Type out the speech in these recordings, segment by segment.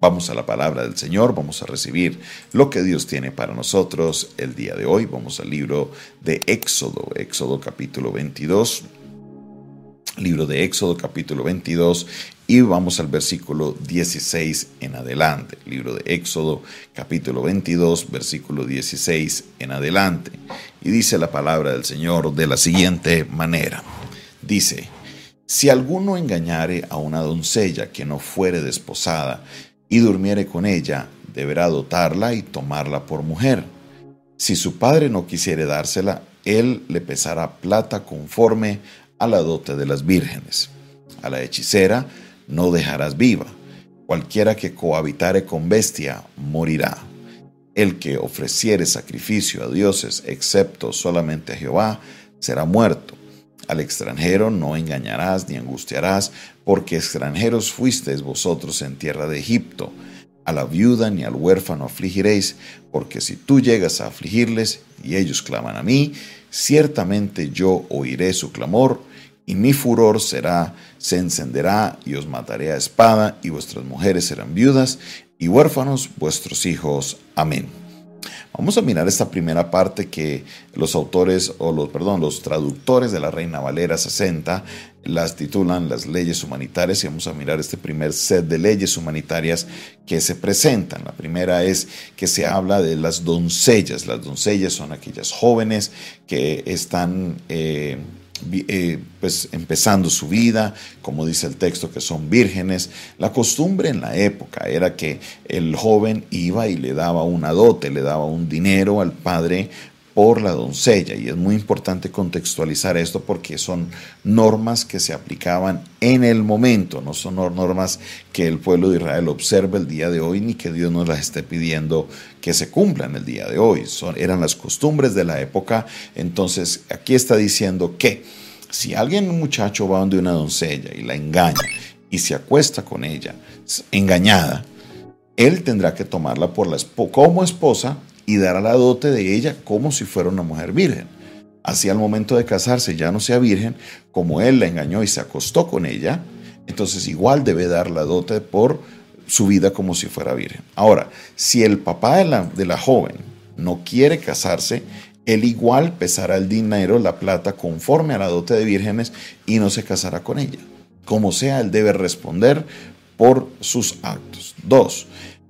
Vamos a la palabra del Señor, vamos a recibir lo que Dios tiene para nosotros el día de hoy. Vamos al libro de Éxodo, Éxodo capítulo 22. Libro de Éxodo capítulo 22 y vamos al versículo 16 en adelante. Libro de Éxodo capítulo 22 versículo 16 en adelante. Y dice la palabra del Señor de la siguiente manera. Dice, si alguno engañare a una doncella que no fuere desposada, y durmiere con ella, deberá dotarla y tomarla por mujer. Si su padre no quisiere dársela, él le pesará plata conforme a la dote de las vírgenes. A la hechicera no dejarás viva. Cualquiera que cohabitare con bestia morirá. El que ofreciere sacrificio a dioses, excepto solamente a Jehová, será muerto. Al extranjero no engañarás ni angustiarás, porque extranjeros fuisteis vosotros en tierra de Egipto. A la viuda ni al huérfano afligiréis, porque si tú llegas a afligirles y ellos claman a mí, ciertamente yo oiré su clamor, y mi furor será, se encenderá, y os mataré a espada, y vuestras mujeres serán viudas, y huérfanos vuestros hijos. Amén. Vamos a mirar esta primera parte que los autores, o los, perdón, los traductores de la Reina Valera 60 las titulan las leyes humanitarias y vamos a mirar este primer set de leyes humanitarias que se presentan. La primera es que se habla de las doncellas. Las doncellas son aquellas jóvenes que están... Eh, eh, pues empezando su vida, como dice el texto, que son vírgenes. La costumbre en la época era que el joven iba y le daba una dote, le daba un dinero al padre por la doncella. Y es muy importante contextualizar esto porque son normas que se aplicaban en el momento, no son normas que el pueblo de Israel observa el día de hoy ni que Dios nos las esté pidiendo que se cumplan el día de hoy. Son, eran las costumbres de la época. Entonces aquí está diciendo que si alguien, un muchacho, va donde una doncella y la engaña y se acuesta con ella engañada, él tendrá que tomarla por la, como esposa y dará la dote de ella como si fuera una mujer virgen. Así al momento de casarse ya no sea virgen, como él la engañó y se acostó con ella, entonces igual debe dar la dote por su vida como si fuera virgen. Ahora, si el papá de la, de la joven no quiere casarse, él igual pesará el dinero, la plata, conforme a la dote de vírgenes y no se casará con ella. Como sea, él debe responder por sus actos. Dos,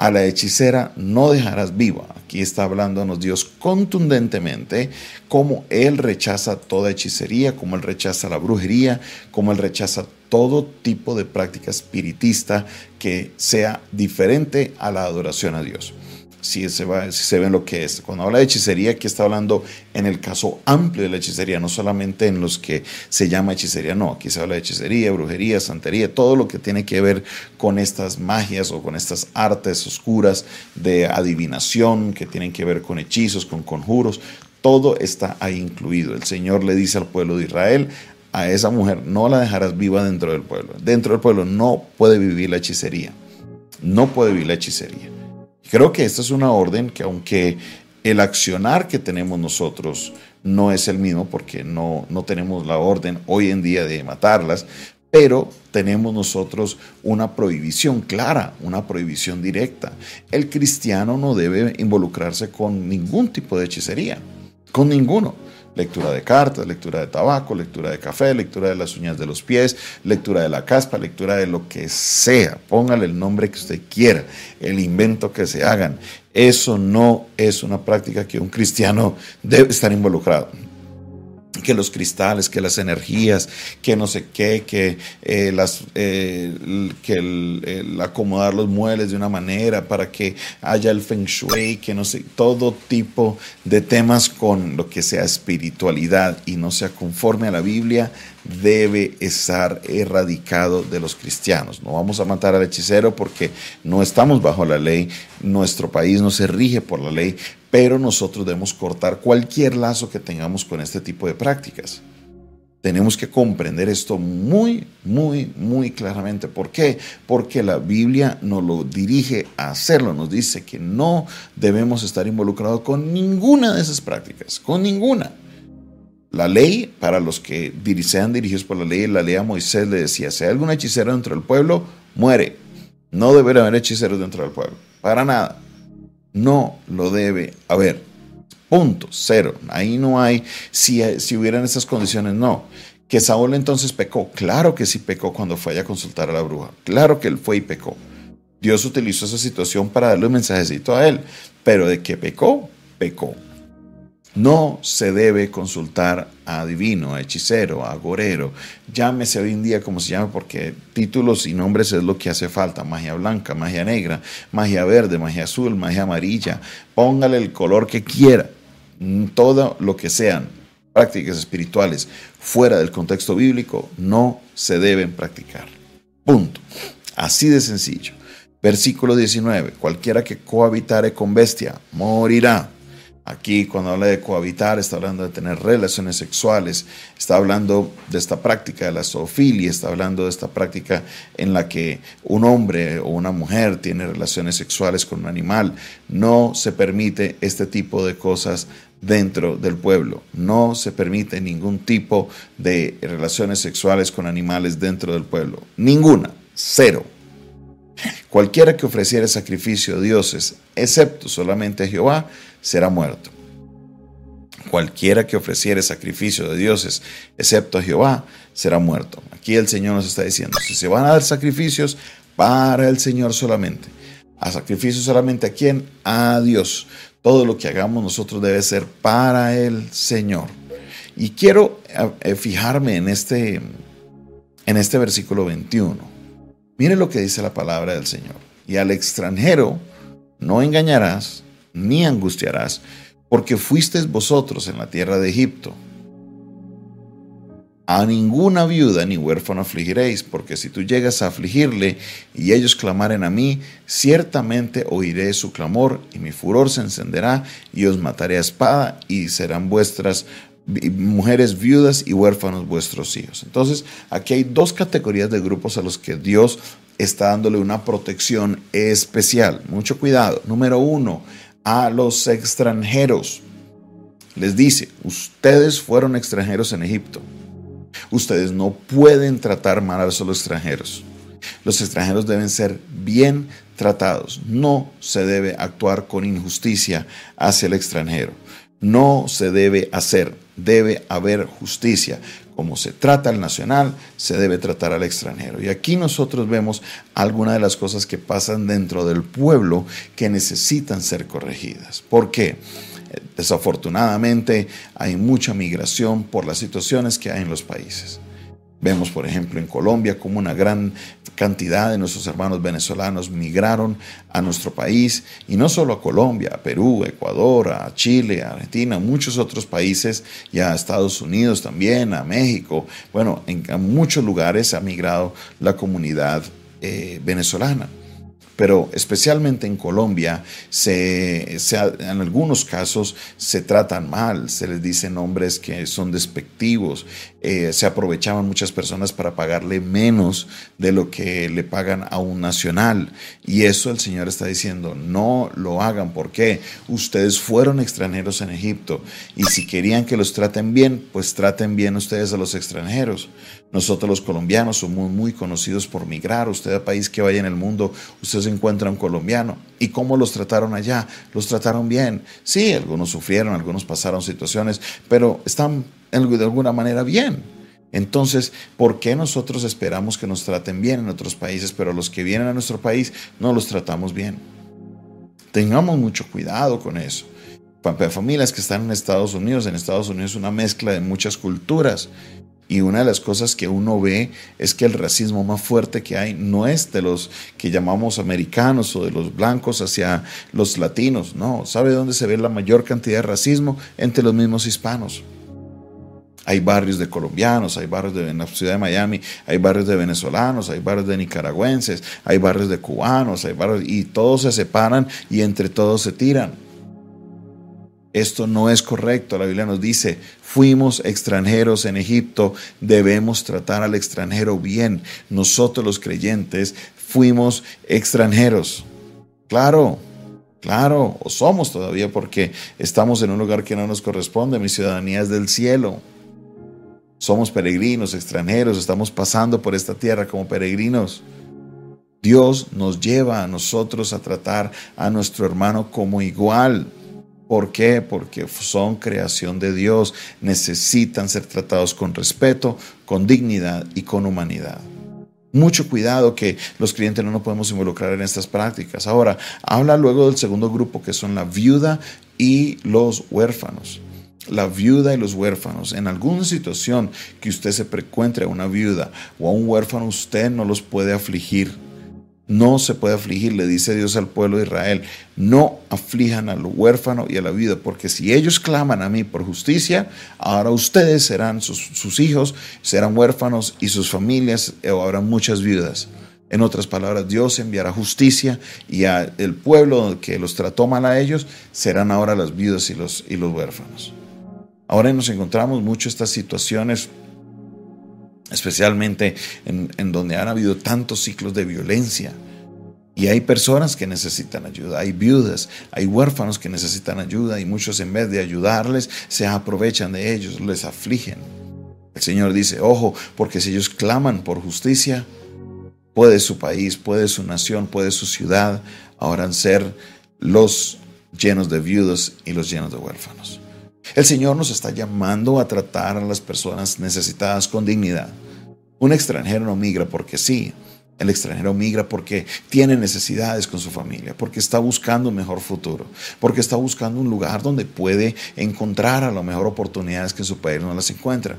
a la hechicera no dejarás viva. Aquí está hablándonos Dios contundentemente cómo Él rechaza toda hechicería, cómo Él rechaza la brujería, cómo Él rechaza todo tipo de práctica espiritista que sea diferente a la adoración a Dios si se, va, si se lo que es. Cuando habla de hechicería, aquí está hablando en el caso amplio de la hechicería, no solamente en los que se llama hechicería, no, aquí se habla de hechicería, brujería, santería, todo lo que tiene que ver con estas magias o con estas artes oscuras de adivinación que tienen que ver con hechizos, con conjuros, todo está ahí incluido. El Señor le dice al pueblo de Israel, a esa mujer no la dejarás viva dentro del pueblo. Dentro del pueblo no puede vivir la hechicería. No puede vivir la hechicería. Creo que esta es una orden que aunque el accionar que tenemos nosotros no es el mismo porque no, no tenemos la orden hoy en día de matarlas, pero tenemos nosotros una prohibición clara, una prohibición directa. El cristiano no debe involucrarse con ningún tipo de hechicería, con ninguno. Lectura de cartas, lectura de tabaco, lectura de café, lectura de las uñas de los pies, lectura de la caspa, lectura de lo que sea. Póngale el nombre que usted quiera, el invento que se hagan. Eso no es una práctica que un cristiano debe estar involucrado que los cristales, que las energías, que no sé qué, que, eh, las, eh, que el, acomodar los muebles de una manera para que haya el feng shui, que no sé, todo tipo de temas con lo que sea espiritualidad y no sea conforme a la Biblia, debe estar erradicado de los cristianos. No vamos a matar al hechicero porque no estamos bajo la ley, nuestro país no se rige por la ley, pero nosotros debemos cortar cualquier lazo que tengamos con este tipo de prácticas. Tenemos que comprender esto muy, muy, muy claramente. ¿Por qué? Porque la Biblia nos lo dirige a hacerlo. Nos dice que no debemos estar involucrados con ninguna de esas prácticas, con ninguna. La ley, para los que sean dirigidos por la ley, la ley a Moisés le decía, si hay algún hechicero dentro del pueblo, muere. No debe haber hechiceros dentro del pueblo. Para nada. No lo debe haber. Punto. Cero. Ahí no hay. Si, si hubieran esas condiciones, no. Que Saúl entonces pecó. Claro que sí pecó cuando fue a consultar a la bruja. Claro que él fue y pecó. Dios utilizó esa situación para darle un mensajecito a él. Pero de que pecó, pecó. No se debe consultar a adivino, a hechicero, a agorero, llámese hoy en día como se llame, porque títulos y nombres es lo que hace falta. Magia blanca, magia negra, magia verde, magia azul, magia amarilla. Póngale el color que quiera. Mm, todo lo que sean prácticas espirituales fuera del contexto bíblico no se deben practicar. Punto. Así de sencillo. Versículo 19. Cualquiera que cohabitare con bestia morirá. Aquí cuando habla de cohabitar está hablando de tener relaciones sexuales, está hablando de esta práctica de la zoofilia, está hablando de esta práctica en la que un hombre o una mujer tiene relaciones sexuales con un animal. No se permite este tipo de cosas dentro del pueblo. No se permite ningún tipo de relaciones sexuales con animales dentro del pueblo. Ninguna. Cero. Cualquiera que ofreciera sacrificio a dioses, excepto solamente a Jehová, será muerto. Cualquiera que ofreciere sacrificio de dioses, excepto a Jehová, será muerto. Aquí el Señor nos está diciendo, si se van a dar sacrificios, para el Señor solamente. A sacrificio solamente a quién? A Dios. Todo lo que hagamos nosotros debe ser para el Señor. Y quiero eh, fijarme en este, en este versículo 21. Mire lo que dice la palabra del Señor. Y al extranjero no engañarás, ni angustiarás, porque fuisteis vosotros en la tierra de Egipto. A ninguna viuda ni huérfano afligiréis, porque si tú llegas a afligirle y ellos clamaren a mí, ciertamente oiré su clamor y mi furor se encenderá y os mataré a espada y serán vuestras mujeres viudas y huérfanos vuestros hijos. Entonces, aquí hay dos categorías de grupos a los que Dios está dándole una protección especial. Mucho cuidado. Número uno, a los extranjeros. Les dice, ustedes fueron extranjeros en Egipto. Ustedes no pueden tratar mal a los extranjeros. Los extranjeros deben ser bien tratados. No se debe actuar con injusticia hacia el extranjero. No se debe hacer. Debe haber justicia. Como se trata al nacional, se debe tratar al extranjero. Y aquí nosotros vemos algunas de las cosas que pasan dentro del pueblo que necesitan ser corregidas. ¿Por qué? Desafortunadamente hay mucha migración por las situaciones que hay en los países. Vemos, por ejemplo, en Colombia como una gran cantidad de nuestros hermanos venezolanos migraron a nuestro país, y no solo a Colombia, a Perú, a Ecuador, a Chile, a Argentina, muchos otros países, y a Estados Unidos también, a México. Bueno, en, muchos lugares ha migrado la comunidad eh, venezolana pero especialmente en Colombia, se, en algunos casos se tratan mal, se les dicen nombres que son despectivos, eh, se aprovechaban muchas personas para pagarle menos de lo que le pagan a un nacional. Y eso el Señor está diciendo, no lo hagan, porque ustedes fueron extranjeros en Egipto y si querían que los traten bien, pues traten bien ustedes a los extranjeros. Nosotros los colombianos somos muy conocidos por migrar. Usted a país que vaya en el mundo, usted se encuentra un colombiano. ¿Y cómo los trataron allá? Los trataron bien. Sí, algunos sufrieron, algunos pasaron situaciones, pero están de alguna manera bien. Entonces, ¿por qué nosotros esperamos que nos traten bien en otros países, pero los que vienen a nuestro país no los tratamos bien? Tengamos mucho cuidado con eso. Familias que están en Estados Unidos, en Estados Unidos es una mezcla de muchas culturas y una de las cosas que uno ve es que el racismo más fuerte que hay no es de los que llamamos americanos o de los blancos hacia los latinos, no. ¿Sabe dónde se ve la mayor cantidad de racismo? Entre los mismos hispanos. Hay barrios de colombianos, hay barrios de en la ciudad de Miami, hay barrios de venezolanos, hay barrios de nicaragüenses, hay barrios de cubanos, hay barrios y todos se separan y entre todos se tiran. Esto no es correcto. La Biblia nos dice, fuimos extranjeros en Egipto, debemos tratar al extranjero bien. Nosotros los creyentes fuimos extranjeros. Claro, claro, o somos todavía porque estamos en un lugar que no nos corresponde. Mi ciudadanía es del cielo. Somos peregrinos, extranjeros, estamos pasando por esta tierra como peregrinos. Dios nos lleva a nosotros a tratar a nuestro hermano como igual. ¿Por qué? Porque son creación de Dios, necesitan ser tratados con respeto, con dignidad y con humanidad. Mucho cuidado que los clientes no nos podemos involucrar en estas prácticas. Ahora, habla luego del segundo grupo que son la viuda y los huérfanos. La viuda y los huérfanos. En alguna situación que usted se encuentre a una viuda o a un huérfano, usted no los puede afligir no se puede afligir, le dice Dios al pueblo de Israel, no aflijan al huérfano y a la vida, porque si ellos claman a mí por justicia, ahora ustedes serán, sus, hijos serán huérfanos y sus familias, o eh, habrá muchas viudas. En otras palabras, Dios enviará justicia y el pueblo que los trató mal a ellos serán ahora las viudas y los, y los huérfanos. Ahora nos encontramos mucho estas situaciones especialmente en, donde han habido tantos ciclos de violencia. Y hay personas que necesitan ayuda, hay viudas, hay huérfanos que necesitan ayuda y muchos en vez de ayudarles se aprovechan de ellos, les afligen. El Señor dice, ojo, porque si ellos claman por justicia, puede su país, puede su nación, puede su ciudad ahora ser los llenos de viudas y los llenos de huérfanos. El Señor nos está llamando a tratar a las personas necesitadas con dignidad. Un extranjero no migra porque sí. El extranjero migra porque tiene necesidades con su familia, porque está buscando un mejor futuro, porque está buscando un lugar donde puede encontrar a lo mejor oportunidades que en su país no las encuentra.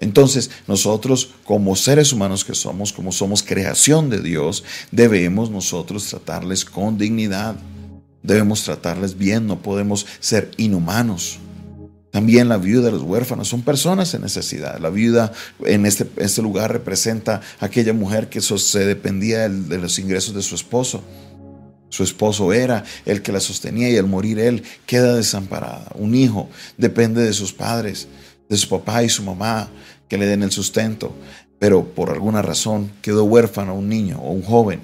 Entonces, nosotros como seres humanos que somos, como somos creación de Dios, debemos nosotros tratarles con dignidad. Debemos tratarles bien, no podemos ser inhumanos. También la viuda, los huérfanos, son personas en necesidad. La viuda en este, este lugar representa a aquella mujer que se dependía de los ingresos de su esposo. Su esposo era el que la sostenía y al morir él queda desamparada. Un hijo depende de sus padres, de su papá y su mamá que le den el sustento, pero por alguna razón quedó huérfano un niño o un joven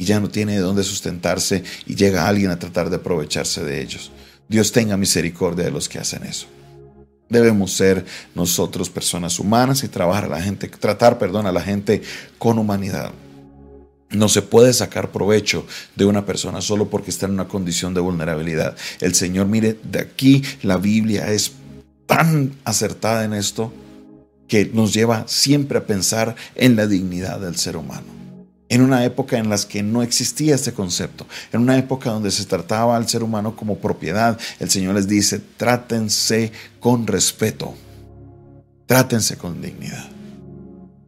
y ya no tiene de dónde sustentarse y llega alguien a tratar de aprovecharse de ellos. Dios tenga misericordia de los que hacen eso. Debemos ser nosotros personas humanas y trabajar a la gente, tratar, perdón, a la gente con humanidad. No se puede sacar provecho de una persona solo porque está en una condición de vulnerabilidad. El Señor, mire, de aquí la Biblia es tan acertada en esto que nos lleva siempre a pensar en la dignidad del ser humano en una época en la que no existía este concepto, en una época donde se trataba al ser humano como propiedad, el Señor les dice, trátense con respeto, trátense con dignidad.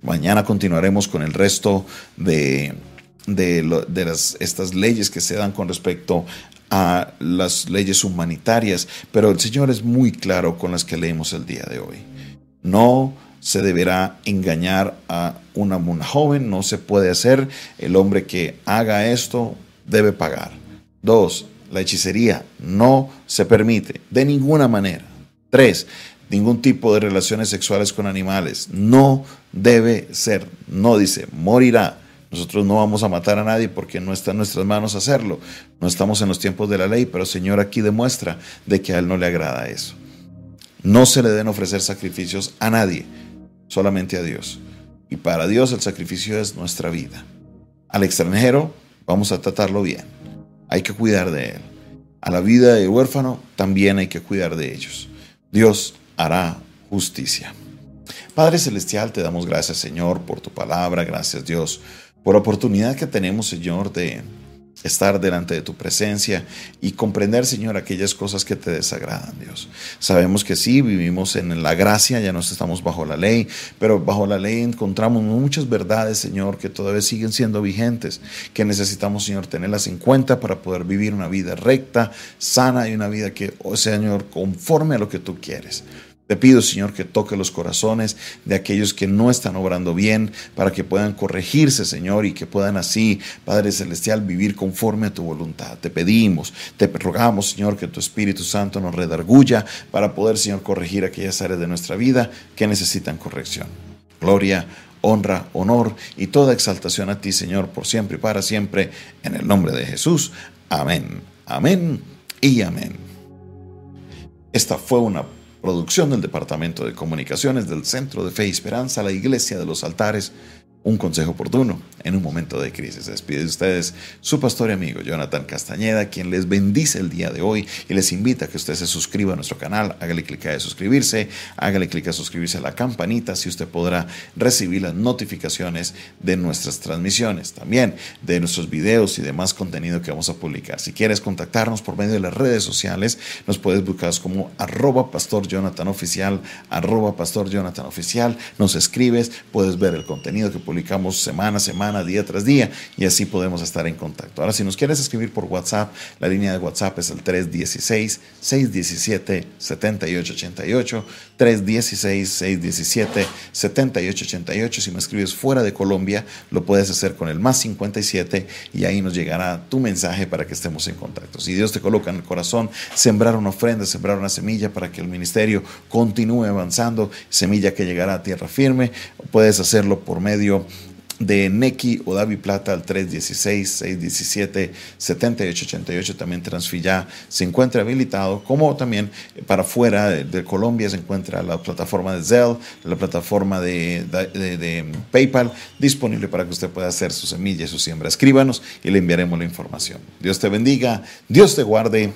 Mañana continuaremos con el resto de, de, las, estas leyes que se dan con respecto a las leyes humanitarias, pero el Señor es muy claro con las que leemos el día de hoy. No se deberá engañar a una, joven, no se puede hacer. El hombre que haga esto debe pagar. Dos, la hechicería no se permite de ninguna manera. Tres, ningún tipo de relaciones sexuales con animales. No debe ser. No dice, morirá. Nosotros no vamos a matar a nadie porque no está en nuestras manos hacerlo. No estamos en los tiempos de la ley, pero el Señor aquí demuestra de que a Él no le agrada eso. No se le deben ofrecer sacrificios a nadie solamente a Dios. Y para Dios el sacrificio es nuestra vida. Al extranjero vamos a tratarlo bien. Hay que cuidar de él. A la vida del huérfano también hay que cuidar de ellos. Dios hará justicia. Padre Celestial, te damos gracias Señor por tu palabra, gracias Dios por la oportunidad que tenemos Señor de estar delante de tu presencia y comprender, Señor, aquellas cosas que te desagradan, Dios. Sabemos que sí, vivimos en la gracia, ya no estamos bajo la ley, pero bajo la ley encontramos muchas verdades, Señor, que todavía siguen siendo vigentes, que necesitamos, Señor, tenerlas en cuenta para poder vivir una vida recta, sana y una vida que, oh Señor, conforme a lo que tú quieres. Te pido, Señor, que toque los corazones de aquellos que no están obrando bien, para que puedan corregirse, Señor, y que puedan así, Padre Celestial, vivir conforme a tu voluntad. Te pedimos, te rogamos, Señor, que tu Espíritu Santo nos redarguya para poder, Señor, corregir aquellas áreas de nuestra vida que necesitan corrección. Gloria, honra, honor y toda exaltación a ti, Señor, por siempre y para siempre, en el nombre de Jesús. Amén, amén y amén. Esta fue una producción del Departamento de Comunicaciones del Centro de Fe y Esperanza, la Iglesia de los Altares, un consejo oportuno en un momento de crisis. despide de ustedes su pastor y amigo Jonathan Castañeda, quien les bendice el día de hoy y les invita a que usted se suscriba a nuestro canal, hágale clic a suscribirse, hágale clic a suscribirse a la campanita, si usted podrá recibir las notificaciones de nuestras transmisiones, también de nuestros videos y demás contenido que vamos a publicar. Si quieres contactarnos por medio de las redes sociales, nos puedes buscar como arroba pastor Jonathan oficial, arroba pastor Jonathan oficial, nos escribes, puedes ver el contenido que publicamos semana a semana, día tras día, y así podemos estar en contacto. Ahora, si nos quieres escribir por WhatsApp, la línea de WhatsApp es el 316-617-7888, 316-617-7888. Si me escribes fuera de Colombia, lo puedes hacer con el más 57 y ahí nos llegará tu mensaje para que estemos en contacto. Si Dios te coloca en el corazón, sembrar una ofrenda, sembrar una semilla para que el ministerio continúe avanzando, semilla que llegará a tierra firme, puedes hacerlo por medio de Neki o Davi Plata al 316-617-7888. También Transfilla se encuentra habilitado, como también para fuera de, Colombia se encuentra la plataforma de Zelle, la plataforma de, de, PayPal, disponible para que usted pueda hacer su semilla y su siembra. Escríbanos y le enviaremos la información. Dios te bendiga, Dios te guarde.